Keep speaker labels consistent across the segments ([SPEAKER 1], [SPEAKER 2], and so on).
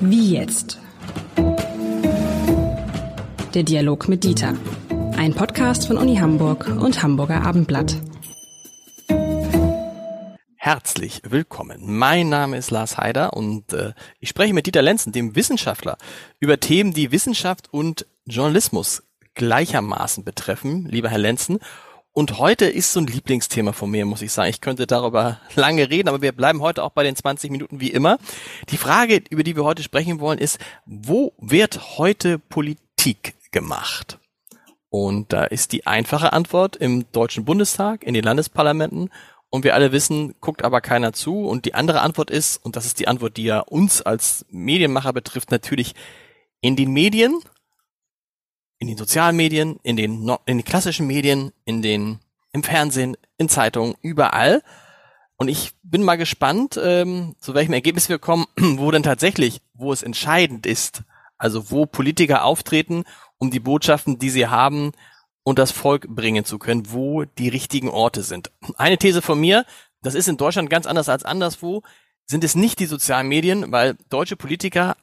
[SPEAKER 1] Wie jetzt? Der Dialog mit Dieter. Ein Podcast von Uni Hamburg und Hamburger Abendblatt.
[SPEAKER 2] Herzlich willkommen. Mein Name ist Lars Heider und äh, ich spreche mit Dieter Lenzen, dem Wissenschaftler, über Themen, die Wissenschaft und Journalismus gleichermaßen betreffen. Lieber Herr Lenzen, und heute ist so ein Lieblingsthema von mir, muss ich sagen. Ich könnte darüber lange reden, aber wir bleiben heute auch bei den 20 Minuten wie immer. Die Frage, über die wir heute sprechen wollen, ist, wo wird heute Politik gemacht? Und da ist die einfache Antwort im Deutschen Bundestag, in den Landesparlamenten. Und wir alle wissen, guckt aber keiner zu. Und die andere Antwort ist, und das ist die Antwort, die ja uns als Medienmacher betrifft, natürlich in den Medien in den sozialen Medien, in den, in den klassischen Medien, in den, im Fernsehen, in Zeitungen, überall. Und ich bin mal gespannt, ähm, zu welchem Ergebnis wir kommen, wo denn tatsächlich, wo es entscheidend ist, also wo Politiker auftreten, um die Botschaften, die sie haben, und das Volk bringen zu können, wo die richtigen Orte sind. Eine These von mir, das ist in Deutschland ganz anders als anderswo, sind es nicht die sozialen Medien, weil deutsche Politiker,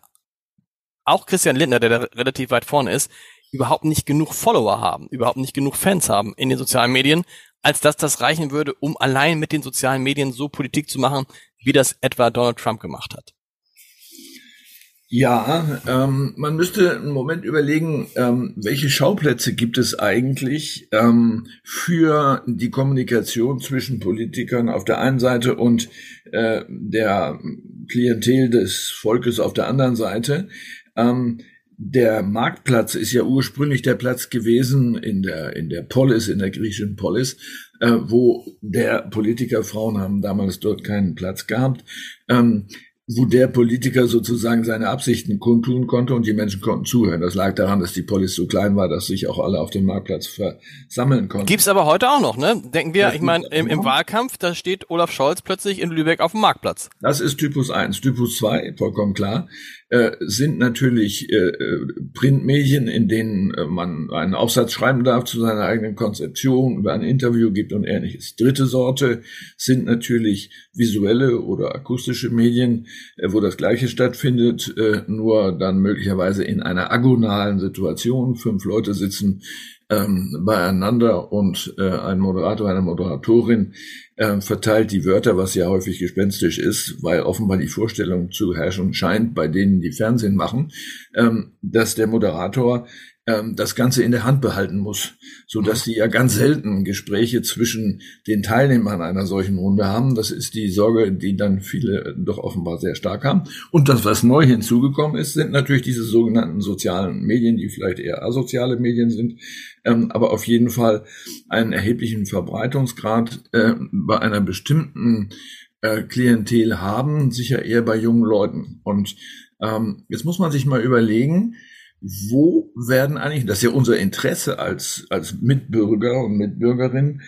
[SPEAKER 2] auch Christian Lindner, der da relativ weit vorne ist, überhaupt nicht genug Follower haben, überhaupt nicht genug Fans haben in den sozialen Medien, als dass das reichen würde, um allein mit den sozialen Medien so Politik zu machen, wie das etwa Donald Trump gemacht hat.
[SPEAKER 3] Ja, ähm, man müsste einen Moment überlegen, ähm, welche Schauplätze gibt es eigentlich ähm, für die Kommunikation zwischen Politikern auf der einen Seite und äh, der Klientel des Volkes auf der anderen Seite. Ähm, der Marktplatz ist ja ursprünglich der Platz gewesen in der, in der Polis, in der griechischen Polis, äh, wo der Politiker, Frauen haben damals dort keinen Platz gehabt, ähm, wo der Politiker sozusagen seine Absichten kundtun konnte und die Menschen konnten zuhören. Das lag daran, dass die Polis so klein war, dass sich auch alle auf dem Marktplatz versammeln konnten.
[SPEAKER 2] Gibt's aber heute auch noch, ne? Denken wir, das ich meine, im, im, Wahlkampf, da steht Olaf Scholz plötzlich in Lübeck auf dem Marktplatz.
[SPEAKER 3] Das ist Typus 1. Typus 2, vollkommen klar, äh, sind natürlich äh, Printmedien, in denen äh, man einen Aufsatz schreiben darf zu seiner eigenen Konzeption, über ein Interview gibt und ähnliches. Dritte Sorte sind natürlich visuelle oder akustische Medien, wo das Gleiche stattfindet, äh, nur dann möglicherweise in einer agonalen Situation. Fünf Leute sitzen ähm, beieinander und äh, ein Moderator, eine Moderatorin äh, verteilt die Wörter, was ja häufig gespenstisch ist, weil offenbar die Vorstellung zu herrschen scheint bei denen, die Fernsehen machen, ähm, dass der Moderator ähm, das Ganze in der Hand behalten muss, so dass sie ja ganz selten Gespräche zwischen den Teilnehmern einer solchen Runde haben. Das ist die Sorge, die dann viele doch offenbar sehr stark haben. Und das, was neu hinzugekommen ist, sind natürlich diese sogenannten sozialen Medien, die vielleicht eher asoziale Medien sind, ähm, aber auf jeden Fall einen erheblichen Verbreitungsgrad äh, bei einer bestimmten äh, Klientel haben, sicher eher bei jungen Leuten. Und ähm, jetzt muss man sich mal überlegen, wo werden eigentlich, das ist ja unser Interesse als, als Mitbürger und Mitbürgerinnen,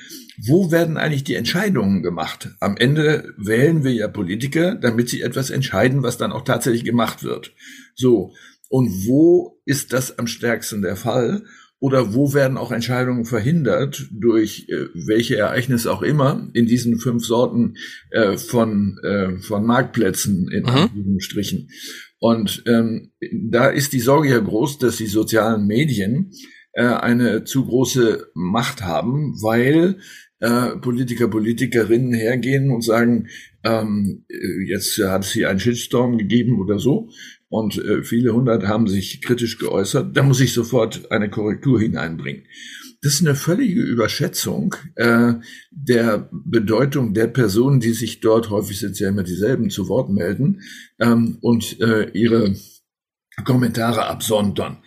[SPEAKER 3] wo werden eigentlich die Entscheidungen gemacht? Am Ende wählen wir ja Politiker, damit sie etwas entscheiden, was dann auch tatsächlich gemacht wird. So. Und wo ist das am stärksten der Fall? Oder wo werden auch Entscheidungen verhindert durch äh, welche Ereignisse auch immer in diesen fünf Sorten äh, von, äh, von Marktplätzen in mhm. Strichen? Und ähm, da ist die Sorge ja groß, dass die sozialen Medien äh, eine zu große Macht haben, weil äh, Politiker, Politikerinnen hergehen und sagen, ähm, äh, jetzt hat es hier einen Shitstorm gegeben oder so und äh, viele hundert haben sich kritisch geäußert, da muss ich sofort eine Korrektur hineinbringen. Das ist eine völlige Überschätzung äh, der Bedeutung der Personen, die sich dort, häufig sind ja immer dieselben, zu Wort melden ähm, und äh, ihre Kommentare absondern.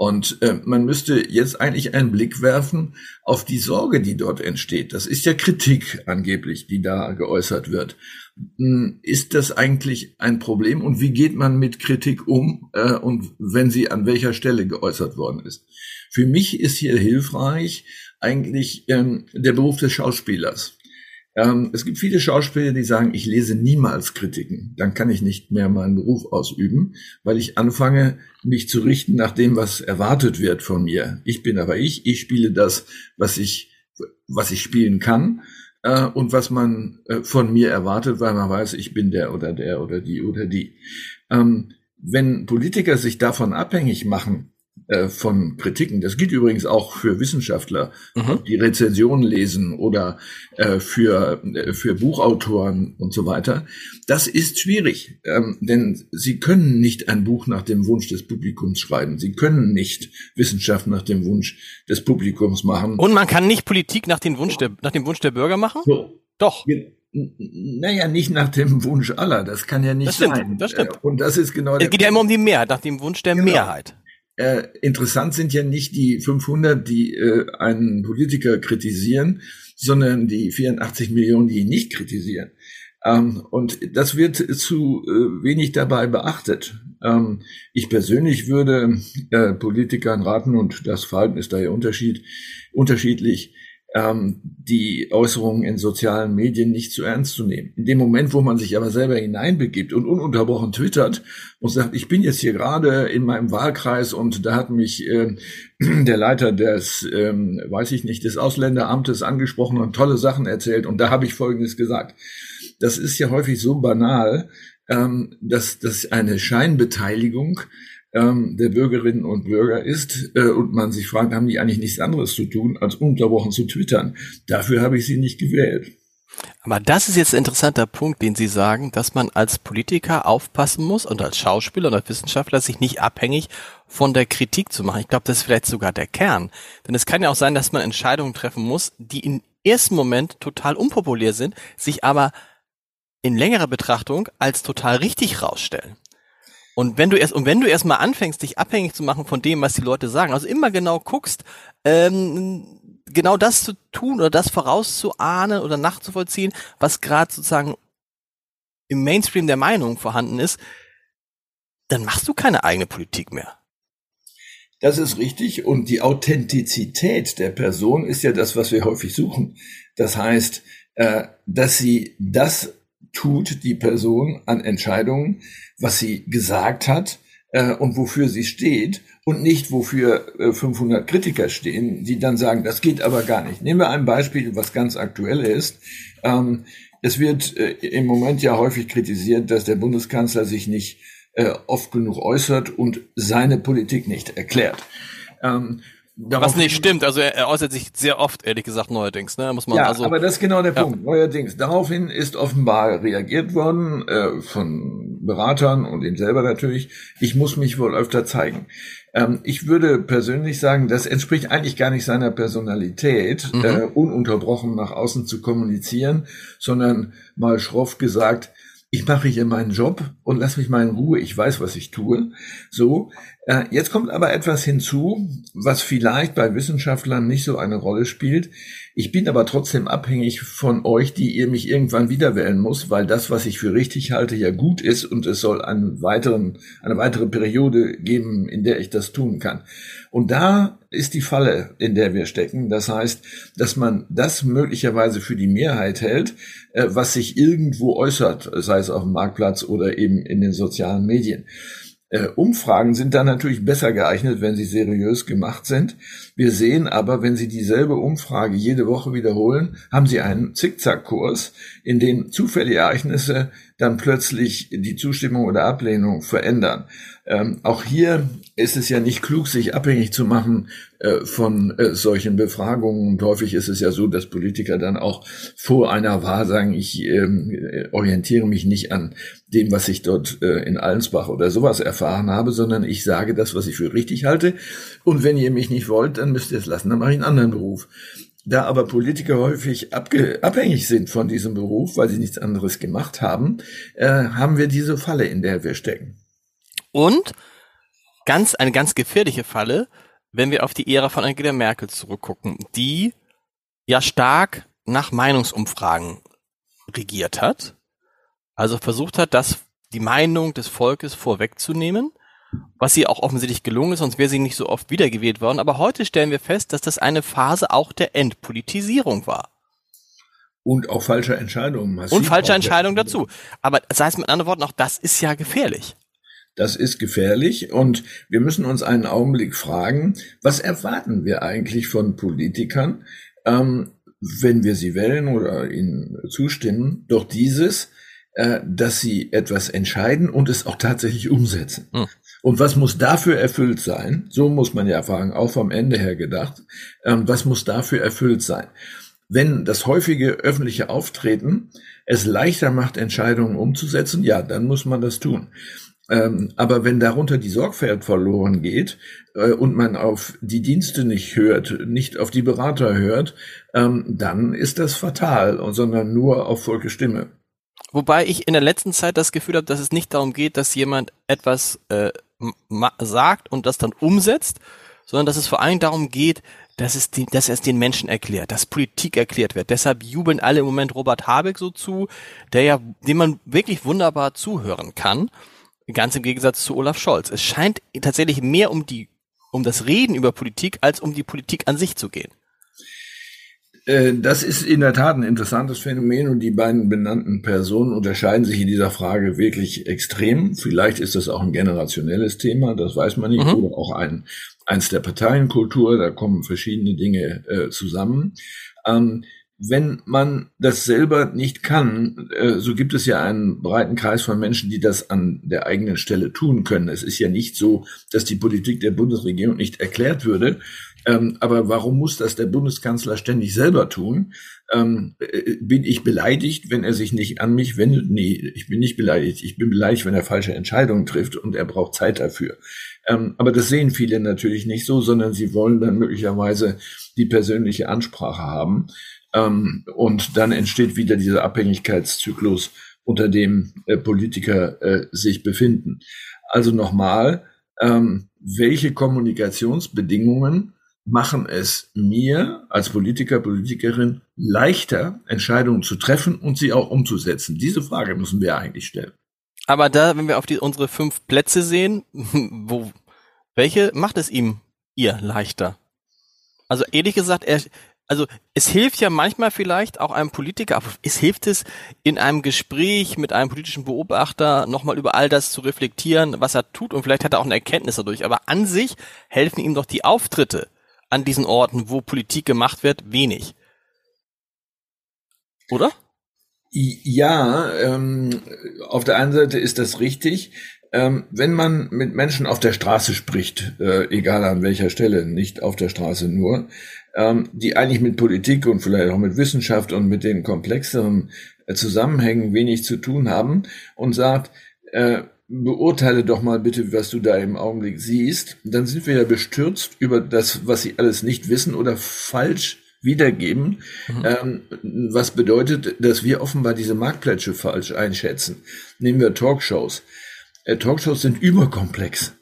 [SPEAKER 3] Und äh, man müsste jetzt eigentlich einen Blick werfen auf die Sorge, die dort entsteht. Das ist ja Kritik angeblich, die da geäußert wird. Hm, ist das eigentlich ein Problem und wie geht man mit Kritik um äh, und wenn sie an welcher Stelle geäußert worden ist? Für mich ist hier hilfreich eigentlich ähm, der Beruf des Schauspielers. Ähm, es gibt viele Schauspieler, die sagen, ich lese niemals Kritiken. Dann kann ich nicht mehr meinen Beruf ausüben, weil ich anfange, mich zu richten nach dem, was erwartet wird von mir. Ich bin aber ich. Ich spiele das, was ich, was ich spielen kann. äh, und was man äh, von mir erwartet, weil man weiß, ich bin der oder der oder die oder die. Ähm, wenn Politiker sich davon abhängig machen, äh, von Kritiken. Das gilt übrigens auch für Wissenschaftler, mhm. die Rezensionen lesen oder äh, für, äh, für Buchautoren und so weiter. Das ist schwierig, ähm, denn sie können nicht ein Buch nach dem Wunsch des Publikums schreiben. Sie können nicht Wissenschaft nach dem Wunsch des Publikums machen.
[SPEAKER 2] Und man kann nicht Politik nach dem Wunsch der, nach dem Wunsch der Bürger machen?
[SPEAKER 3] So. Doch. Naja, nicht nach dem Wunsch aller. Das kann ja nicht
[SPEAKER 2] das stimmt,
[SPEAKER 3] sein.
[SPEAKER 2] Das stimmt.
[SPEAKER 3] Und das ist genau.
[SPEAKER 2] Es geht ja immer um die Mehrheit, nach dem Wunsch der genau. Mehrheit.
[SPEAKER 3] Äh, interessant sind ja nicht die 500, die äh, einen Politiker kritisieren, sondern die 84 Millionen, die ihn nicht kritisieren. Ähm, und das wird zu äh, wenig dabei beachtet. Ähm, ich persönlich würde äh, Politikern raten, und das Verhalten ist daher Unterschied, unterschiedlich, ähm, die Äußerungen in sozialen Medien nicht zu ernst zu nehmen. In dem Moment, wo man sich aber selber hineinbegibt und ununterbrochen twittert und sagt, ich bin jetzt hier gerade in meinem Wahlkreis und da hat mich äh, der Leiter des, ähm, weiß ich nicht, des Ausländeramtes angesprochen und tolle Sachen erzählt und da habe ich Folgendes gesagt. Das ist ja häufig so banal, ähm, dass, dass eine Scheinbeteiligung ähm, der Bürgerinnen und Bürger ist äh, und man sich fragt, haben die eigentlich nichts anderes zu tun, als unterbrochen zu twittern. Dafür habe ich sie nicht gewählt.
[SPEAKER 2] Aber das ist jetzt ein interessanter Punkt, den Sie sagen, dass man als Politiker aufpassen muss und als Schauspieler und als Wissenschaftler sich nicht abhängig von der Kritik zu machen. Ich glaube, das ist vielleicht sogar der Kern. Denn es kann ja auch sein, dass man Entscheidungen treffen muss, die im ersten Moment total unpopulär sind, sich aber in längerer Betrachtung als total richtig rausstellen. Und wenn du erst, und wenn du erstmal anfängst, dich abhängig zu machen von dem, was die Leute sagen, also immer genau guckst, ähm, genau das zu tun oder das vorauszuahnen oder nachzuvollziehen, was gerade sozusagen im Mainstream der Meinung vorhanden ist, dann machst du keine eigene Politik mehr.
[SPEAKER 3] Das ist richtig. Und die Authentizität der Person ist ja das, was wir häufig suchen. Das heißt, äh, dass sie das tut, die Person an Entscheidungen, was sie gesagt hat äh, und wofür sie steht und nicht wofür äh, 500 Kritiker stehen, die dann sagen, das geht aber gar nicht. Nehmen wir ein Beispiel, was ganz aktuell ist. Ähm, es wird äh, im Moment ja häufig kritisiert, dass der Bundeskanzler sich nicht äh, oft genug äußert und seine Politik nicht erklärt.
[SPEAKER 2] Ähm, was nicht stimmt, also er, er, äußert sich sehr oft, ehrlich gesagt, neuerdings, ne? Muss man
[SPEAKER 3] ja,
[SPEAKER 2] also,
[SPEAKER 3] aber das ist genau der ja. Punkt. Neuerdings. Daraufhin ist offenbar reagiert worden äh, von Beratern und ihm selber natürlich. Ich muss mich wohl öfter zeigen. Ähm, ich würde persönlich sagen, das entspricht eigentlich gar nicht seiner Personalität, mhm. äh, ununterbrochen nach außen zu kommunizieren, sondern mal schroff gesagt, ich mache hier meinen Job und lass mich mal in Ruhe, ich weiß, was ich tue. So, jetzt kommt aber etwas hinzu, was vielleicht bei Wissenschaftlern nicht so eine Rolle spielt. Ich bin aber trotzdem abhängig von euch, die ihr mich irgendwann wieder wählen muss, weil das, was ich für richtig halte, ja gut ist und es soll einen weiteren, eine weitere Periode geben, in der ich das tun kann. Und da ist die Falle, in der wir stecken. Das heißt, dass man das möglicherweise für die Mehrheit hält, äh, was sich irgendwo äußert, sei es auf dem Marktplatz oder eben in den sozialen Medien. Äh, Umfragen sind dann natürlich besser geeignet, wenn sie seriös gemacht sind. Wir sehen aber, wenn Sie dieselbe Umfrage jede Woche wiederholen, haben Sie einen Zickzackkurs, in dem zufällige Ereignisse dann plötzlich die Zustimmung oder Ablehnung verändern. Ähm, auch hier ist es ja nicht klug, sich abhängig zu machen äh, von äh, solchen Befragungen. Und häufig ist es ja so, dass Politiker dann auch vor einer Wahl sagen, ich ähm, orientiere mich nicht an dem, was ich dort äh, in Allensbach oder sowas erfahren habe, sondern ich sage das, was ich für richtig halte. Und wenn ihr mich nicht wollt, dann müsst ihr es lassen, dann mache ich einen anderen Beruf. Da aber Politiker häufig abhängig sind von diesem Beruf, weil sie nichts anderes gemacht haben, äh, haben wir diese Falle, in der wir stecken.
[SPEAKER 2] Und ganz eine ganz gefährliche Falle, wenn wir auf die Ära von Angela Merkel zurückgucken, die ja stark nach Meinungsumfragen regiert hat, also versucht hat, das die Meinung des Volkes vorwegzunehmen was sie auch offensichtlich gelungen ist, sonst wäre sie nicht so oft wiedergewählt worden. Aber heute stellen wir fest, dass das eine Phase auch der Entpolitisierung war.
[SPEAKER 3] Und auch falsche Entscheidungen.
[SPEAKER 2] Und falsche Entscheidungen dazu. Aber das heißt mit anderen Worten, auch das ist ja gefährlich.
[SPEAKER 3] Das ist gefährlich und wir müssen uns einen Augenblick fragen, was erwarten wir eigentlich von Politikern, ähm, wenn wir sie wählen oder ihnen zustimmen, doch dieses, äh, dass sie etwas entscheiden und es auch tatsächlich umsetzen. Hm. Und was muss dafür erfüllt sein? So muss man ja fragen, auch vom Ende her gedacht. Ähm, was muss dafür erfüllt sein? Wenn das häufige öffentliche Auftreten es leichter macht, Entscheidungen umzusetzen, ja, dann muss man das tun. Ähm, aber wenn darunter die Sorgfalt verloren geht äh, und man auf die Dienste nicht hört, nicht auf die Berater hört, ähm, dann ist das fatal, sondern nur auf Volke Stimme.
[SPEAKER 2] Wobei ich in der letzten Zeit das Gefühl habe, dass es nicht darum geht, dass jemand etwas äh, sagt und das dann umsetzt, sondern dass es vor allem darum geht, dass es, die, dass es den Menschen erklärt, dass Politik erklärt wird. Deshalb jubeln alle im Moment Robert Habeck so zu, der ja, dem man wirklich wunderbar zuhören kann. Ganz im Gegensatz zu Olaf Scholz. Es scheint tatsächlich mehr um die, um das Reden über Politik als um die Politik an sich zu gehen.
[SPEAKER 3] Äh, das ist in der Tat ein interessantes Phänomen und die beiden benannten Personen unterscheiden sich in dieser Frage wirklich extrem. Vielleicht ist das auch ein generationelles Thema, das weiß man nicht, mhm. oder auch ein, eins der Parteienkultur, da kommen verschiedene Dinge äh, zusammen. Ähm, wenn man das selber nicht kann, äh, so gibt es ja einen breiten Kreis von Menschen, die das an der eigenen Stelle tun können. Es ist ja nicht so, dass die Politik der Bundesregierung nicht erklärt würde. Ähm, aber warum muss das der Bundeskanzler ständig selber tun? Ähm, äh, bin ich beleidigt, wenn er sich nicht an mich wendet? Nee, ich bin nicht beleidigt. Ich bin beleidigt, wenn er falsche Entscheidungen trifft und er braucht Zeit dafür. Ähm, aber das sehen viele natürlich nicht so, sondern sie wollen dann möglicherweise die persönliche Ansprache haben. Ähm, und dann entsteht wieder dieser Abhängigkeitszyklus, unter dem äh, Politiker äh, sich befinden. Also nochmal, ähm, welche Kommunikationsbedingungen machen es mir als Politiker, Politikerin leichter, Entscheidungen zu treffen und sie auch umzusetzen? Diese Frage müssen wir eigentlich stellen.
[SPEAKER 2] Aber da, wenn wir auf die, unsere fünf Plätze sehen, wo, welche macht es ihm ihr leichter? Also ehrlich gesagt, er, also es hilft ja manchmal vielleicht auch einem Politiker, aber es hilft es in einem Gespräch mit einem politischen Beobachter nochmal über all das zu reflektieren, was er tut und vielleicht hat er auch eine Erkenntnis dadurch. Aber an sich helfen ihm doch die Auftritte an diesen Orten, wo Politik gemacht wird, wenig. Oder?
[SPEAKER 3] Ja, ähm, auf der einen Seite ist das richtig. Ähm, wenn man mit Menschen auf der Straße spricht, äh, egal an welcher Stelle, nicht auf der Straße nur, ähm, die eigentlich mit Politik und vielleicht auch mit Wissenschaft und mit den komplexeren äh, Zusammenhängen wenig zu tun haben und sagt, äh, beurteile doch mal bitte, was du da im Augenblick siehst, dann sind wir ja bestürzt über das, was sie alles nicht wissen oder falsch wiedergeben, mhm. ähm, was bedeutet, dass wir offenbar diese Marktplätze falsch einschätzen. Nehmen wir Talkshows. Äh, Talkshows sind überkomplex.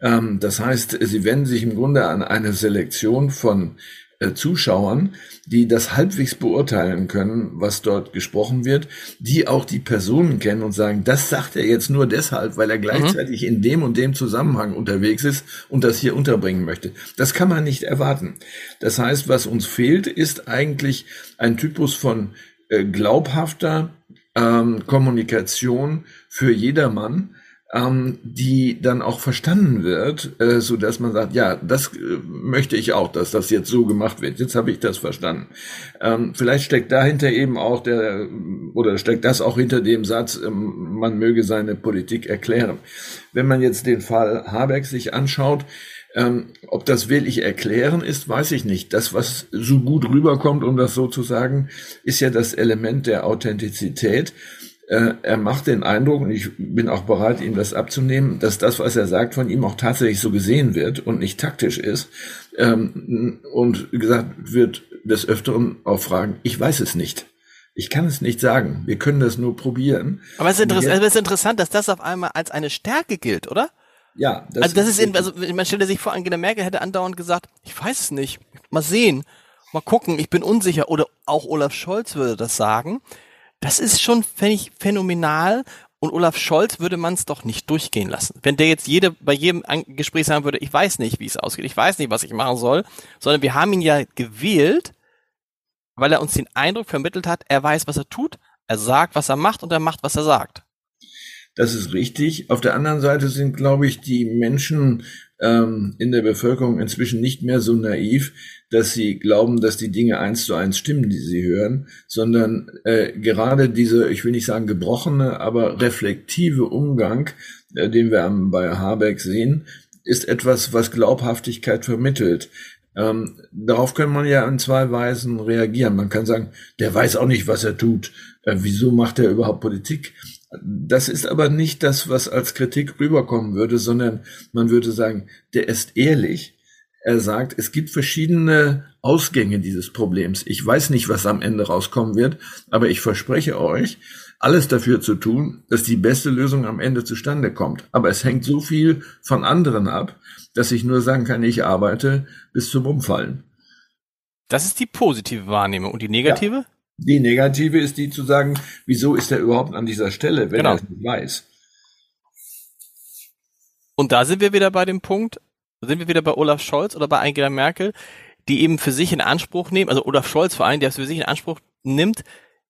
[SPEAKER 3] Ähm, das heißt, sie wenden sich im Grunde an eine Selektion von äh, Zuschauern, die das halbwegs beurteilen können, was dort gesprochen wird, die auch die Personen kennen und sagen, das sagt er jetzt nur deshalb, weil er gleichzeitig mhm. in dem und dem Zusammenhang unterwegs ist und das hier unterbringen möchte. Das kann man nicht erwarten. Das heißt, was uns fehlt, ist eigentlich ein Typus von äh, glaubhafter ähm, Kommunikation für jedermann, ähm, die dann auch verstanden wird, äh, so dass man sagt, ja, das äh, möchte ich auch, dass das jetzt so gemacht wird. Jetzt habe ich das verstanden. Ähm, vielleicht steckt dahinter eben auch der oder steckt das auch hinter dem Satz, ähm, man möge seine Politik erklären. Wenn man jetzt den Fall Habeck sich anschaut, ähm, ob das wirklich erklären ist, weiß ich nicht. Das, was so gut rüberkommt, um das so zu sagen, ist ja das Element der Authentizität. Äh, er macht den Eindruck, und ich bin auch bereit, ihm das abzunehmen, dass das, was er sagt, von ihm auch tatsächlich so gesehen wird und nicht taktisch ist. Ähm, und gesagt wird des Öfteren auch fragen, ich weiß es nicht. Ich kann es nicht sagen. Wir können das nur probieren.
[SPEAKER 2] Aber es ist, interess es ist interessant, dass das auf einmal als eine Stärke gilt, oder?
[SPEAKER 3] Ja.
[SPEAKER 2] Das also das ist, in, also man stellt sich vor, Angela Merkel hätte andauernd gesagt, ich weiß es nicht, mal sehen, mal gucken, ich bin unsicher. Oder auch Olaf Scholz würde das sagen. Das ist schon, finde ich, phänomenal. Und Olaf Scholz würde man es doch nicht durchgehen lassen. Wenn der jetzt jede, bei jedem Gespräch sagen würde, ich weiß nicht, wie es ausgeht, ich weiß nicht, was ich machen soll, sondern wir haben ihn ja gewählt, weil er uns den Eindruck vermittelt hat, er weiß, was er tut, er sagt, was er macht und er macht, was er sagt.
[SPEAKER 3] Das ist richtig. Auf der anderen Seite sind, glaube ich, die Menschen ähm, in der Bevölkerung inzwischen nicht mehr so naiv, dass sie glauben, dass die Dinge eins zu eins stimmen, die sie hören, sondern äh, gerade diese, ich will nicht sagen gebrochene, aber reflektive Umgang, äh, den wir bei Habeck sehen, ist etwas, was Glaubhaftigkeit vermittelt. Ähm, darauf kann man ja in zwei Weisen reagieren. Man kann sagen, der weiß auch nicht, was er tut. Äh, wieso macht er überhaupt Politik? Das ist aber nicht das, was als Kritik rüberkommen würde, sondern man würde sagen, der ist ehrlich. Er sagt, es gibt verschiedene Ausgänge dieses Problems. Ich weiß nicht, was am Ende rauskommen wird, aber ich verspreche euch, alles dafür zu tun, dass die beste Lösung am Ende zustande kommt. Aber es hängt so viel von anderen ab, dass ich nur sagen kann, ich arbeite bis zum Umfallen.
[SPEAKER 2] Das ist die positive Wahrnehmung. Und die negative? Ja.
[SPEAKER 3] Die negative ist die zu sagen, wieso ist er überhaupt an dieser Stelle, wenn genau. er es nicht weiß.
[SPEAKER 2] Und da sind wir wieder bei dem Punkt, sind wir wieder bei Olaf Scholz oder bei Angela Merkel, die eben für sich in Anspruch nehmen, also Olaf Scholz vor allem, der es für sich in Anspruch nimmt,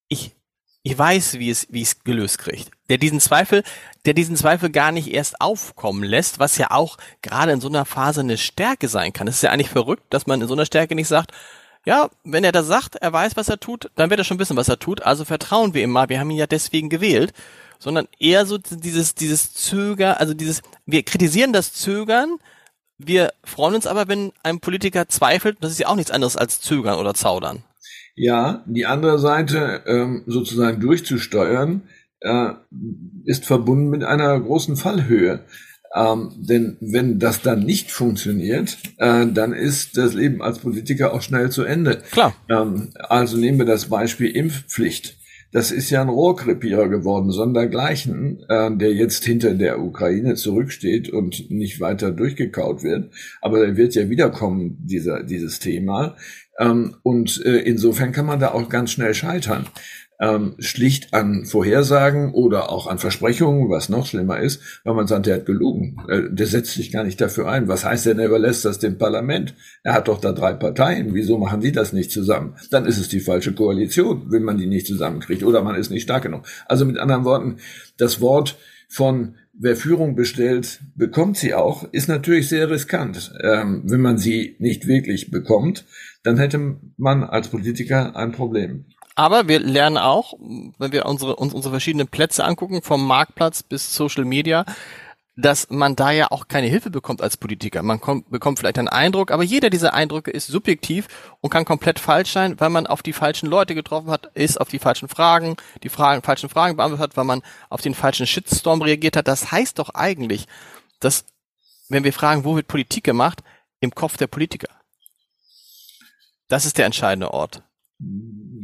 [SPEAKER 2] ich, ich weiß, wie es, wie es gelöst kriegt. Der diesen Zweifel, der diesen Zweifel gar nicht erst aufkommen lässt, was ja auch gerade in so einer Phase eine Stärke sein kann. Es ist ja eigentlich verrückt, dass man in so einer Stärke nicht sagt, ja, wenn er das sagt, er weiß, was er tut, dann wird er schon wissen, was er tut. Also vertrauen wir ihm mal. Wir haben ihn ja deswegen gewählt. Sondern eher so dieses, dieses Zögern, also dieses, wir kritisieren das Zögern, wir freuen uns aber, wenn ein Politiker zweifelt. Das ist ja auch nichts anderes als Zögern oder Zaudern.
[SPEAKER 3] Ja, die andere Seite ähm, sozusagen durchzusteuern, äh, ist verbunden mit einer großen Fallhöhe. Ähm, denn wenn das dann nicht funktioniert, äh, dann ist das Leben als Politiker auch schnell zu Ende.
[SPEAKER 2] Klar.
[SPEAKER 3] Ähm, also nehmen wir das Beispiel Impfpflicht. Das ist ja ein Rohrkrepierer geworden, sondergleichen, äh, der jetzt hinter der Ukraine zurücksteht und nicht weiter durchgekaut wird. Aber er wird ja wiederkommen, dieser, dieses Thema. Ähm, und äh, insofern kann man da auch ganz schnell scheitern ähm, schlicht an Vorhersagen oder auch an Versprechungen, was noch schlimmer ist, weil man sagt, der hat gelogen. Äh, der setzt sich gar nicht dafür ein. Was heißt denn, er überlässt das dem Parlament? Er hat doch da drei Parteien. Wieso machen die das nicht zusammen? Dann ist es die falsche Koalition, wenn man die nicht zusammenkriegt oder man ist nicht stark genug. Also mit anderen Worten, das Wort von wer Führung bestellt, bekommt sie auch, ist natürlich sehr riskant. Ähm, wenn man sie nicht wirklich bekommt, dann hätte man als Politiker ein Problem.
[SPEAKER 2] Aber wir lernen auch, wenn wir unsere, uns unsere verschiedenen Plätze angucken, vom Marktplatz bis Social Media, dass man da ja auch keine Hilfe bekommt als Politiker. Man kommt, bekommt vielleicht einen Eindruck, aber jeder dieser Eindrücke ist subjektiv und kann komplett falsch sein, weil man auf die falschen Leute getroffen hat, ist auf die falschen Fragen, die Fragen, falschen Fragen beantwortet hat, weil man auf den falschen Shitstorm reagiert hat. Das heißt doch eigentlich, dass, wenn wir fragen, wo wird Politik gemacht, im Kopf der Politiker. Das ist der entscheidende Ort.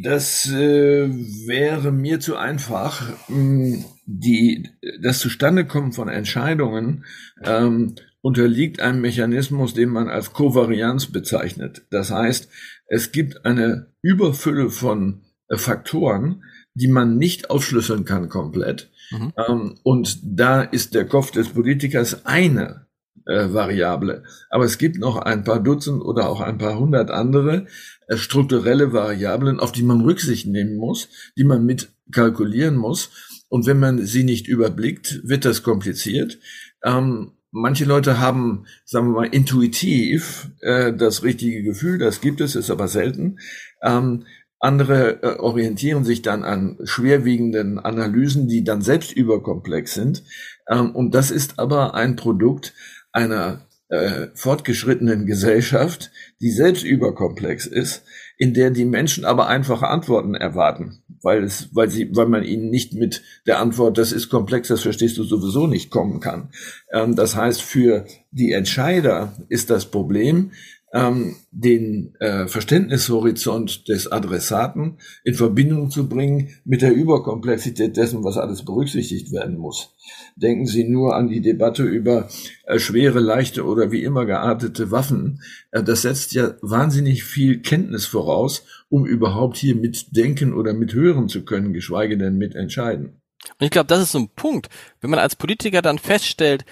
[SPEAKER 3] Das äh, wäre mir zu einfach. Hm, die, das Zustandekommen von Entscheidungen ähm, unterliegt einem Mechanismus, den man als Kovarianz bezeichnet. Das heißt, es gibt eine Überfülle von äh, Faktoren, die man nicht aufschlüsseln kann komplett. Mhm. Ähm, und da ist der Kopf des Politikers eine äh, Variable. Aber es gibt noch ein paar Dutzend oder auch ein paar hundert andere äh, strukturelle Variablen, auf die man Rücksicht nehmen muss, die man mit kalkulieren muss. Und wenn man sie nicht überblickt, wird das kompliziert. Ähm, manche Leute haben, sagen wir mal, intuitiv äh, das richtige Gefühl, das gibt es, ist aber selten. Ähm, andere äh, orientieren sich dann an schwerwiegenden Analysen, die dann selbst überkomplex sind. Ähm, und das ist aber ein Produkt einer äh, fortgeschrittenen Gesellschaft, die selbst überkomplex ist, in der die Menschen aber einfache Antworten erwarten, weil es, weil sie, weil man ihnen nicht mit der Antwort, das ist komplex, das verstehst du sowieso nicht kommen kann. Ähm, das heißt, für die Entscheider ist das Problem, ähm, den äh, Verständnishorizont des Adressaten in Verbindung zu bringen mit der Überkomplexität dessen, was alles berücksichtigt werden muss. Denken Sie nur an die Debatte über äh, schwere, leichte oder wie immer geartete Waffen. Äh, das setzt ja wahnsinnig viel Kenntnis voraus, um überhaupt hier mitdenken oder mithören zu können, geschweige denn mitentscheiden.
[SPEAKER 2] Und ich glaube, das ist so ein Punkt, wenn man als Politiker dann feststellt,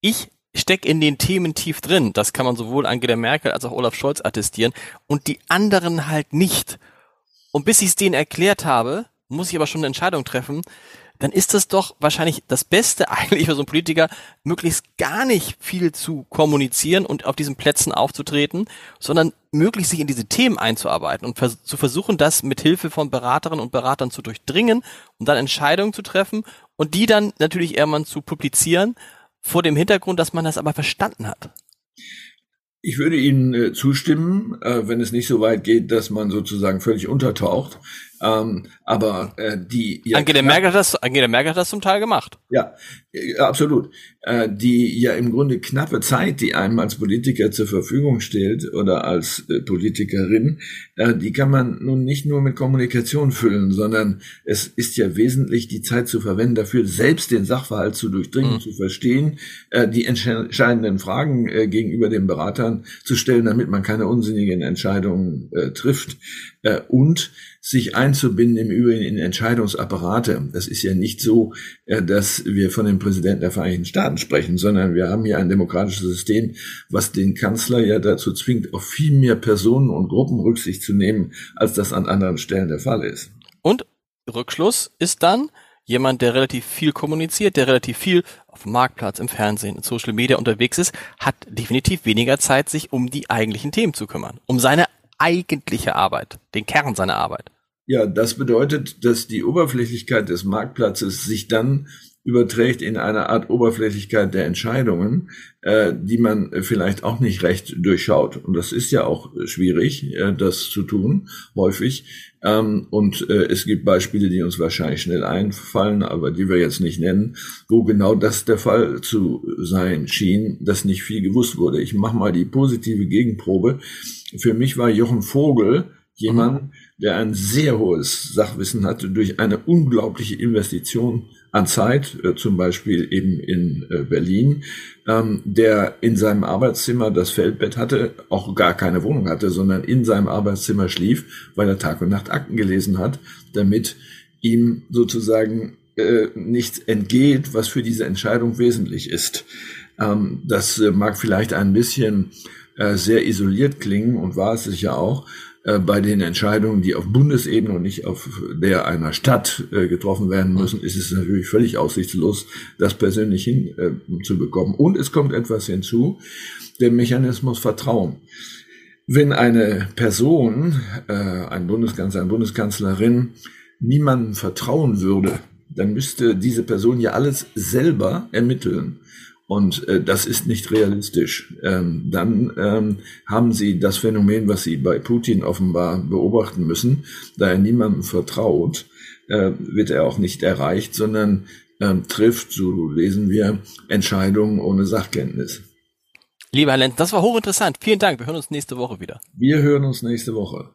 [SPEAKER 2] ich steck in den Themen tief drin. Das kann man sowohl Angela Merkel als auch Olaf Scholz attestieren und die anderen halt nicht. Und bis ich es denen erklärt habe, muss ich aber schon eine Entscheidung treffen, dann ist das doch wahrscheinlich das Beste eigentlich für so einen Politiker, möglichst gar nicht viel zu kommunizieren und auf diesen Plätzen aufzutreten, sondern möglichst sich in diese Themen einzuarbeiten und vers zu versuchen, das mit Hilfe von Beraterinnen und Beratern zu durchdringen und dann Entscheidungen zu treffen und die dann natürlich irgendwann zu publizieren, vor dem Hintergrund, dass man das aber verstanden hat.
[SPEAKER 3] Ich würde Ihnen äh, zustimmen, äh, wenn es nicht so weit geht, dass man sozusagen völlig untertaucht. Ähm, aber äh, die
[SPEAKER 2] ja, Angela Merkel hat das Angela Merkel hat das zum Teil gemacht.
[SPEAKER 3] Ja, absolut. Äh, die ja im Grunde knappe Zeit, die einem als Politiker zur Verfügung stellt oder als äh, Politikerin, äh, die kann man nun nicht nur mit Kommunikation füllen, sondern es ist ja wesentlich die Zeit zu verwenden dafür, selbst den Sachverhalt zu durchdringen, mhm. zu verstehen, äh, die entscheidenden Fragen äh, gegenüber den Beratern zu stellen, damit man keine unsinnigen Entscheidungen äh, trifft äh, und sich einzubinden im Übrigen in Entscheidungsapparate. Das ist ja nicht so, äh, dass wir von dem Präsidenten der Vereinigten Staaten sprechen, sondern wir haben hier ein demokratisches System, was den Kanzler ja dazu zwingt, auf viel mehr Personen und Gruppen Rücksicht zu nehmen, als das an anderen Stellen der Fall ist.
[SPEAKER 2] Und Rückschluss ist dann, jemand, der relativ viel kommuniziert, der relativ viel auf dem Marktplatz, im Fernsehen, in Social Media unterwegs ist, hat definitiv weniger Zeit, sich um die eigentlichen Themen zu kümmern, um seine eigentliche Arbeit, den Kern seiner Arbeit.
[SPEAKER 3] Ja, das bedeutet, dass die Oberflächlichkeit des Marktplatzes sich dann überträgt in eine Art Oberflächlichkeit der Entscheidungen, äh, die man vielleicht auch nicht recht durchschaut. Und das ist ja auch schwierig, äh, das zu tun, häufig. Ähm, und äh, es gibt Beispiele, die uns wahrscheinlich schnell einfallen, aber die wir jetzt nicht nennen, wo genau das der Fall zu sein schien, dass nicht viel gewusst wurde. Ich mache mal die positive Gegenprobe. Für mich war Jochen Vogel jemand, mhm. Der ein sehr hohes Sachwissen hatte durch eine unglaubliche Investition an Zeit, äh, zum Beispiel eben in äh, Berlin, ähm, der in seinem Arbeitszimmer das Feldbett hatte, auch gar keine Wohnung hatte, sondern in seinem Arbeitszimmer schlief, weil er Tag und Nacht Akten gelesen hat, damit ihm sozusagen äh, nichts entgeht, was für diese Entscheidung wesentlich ist. Ähm, das äh, mag vielleicht ein bisschen äh, sehr isoliert klingen und war es sicher auch äh, bei den Entscheidungen, die auf Bundesebene und nicht auf der einer Stadt äh, getroffen werden müssen, ist es natürlich völlig aussichtslos, das persönlich hinzubekommen. Und es kommt etwas hinzu, der Mechanismus Vertrauen. Wenn eine Person, ein Bundeskanzler, eine Bundeskanzlerin, niemandem vertrauen würde, dann müsste diese Person ja alles selber ermitteln. Und äh, das ist nicht realistisch. Ähm, dann ähm, haben sie das Phänomen, was sie bei Putin offenbar beobachten müssen, da er niemandem vertraut, äh, wird er auch nicht erreicht, sondern ähm, trifft, so lesen wir, Entscheidungen ohne Sachkenntnis.
[SPEAKER 2] Lieber Herr Lenz, das war hochinteressant. Vielen Dank. Wir hören uns nächste Woche wieder.
[SPEAKER 3] Wir hören uns nächste Woche.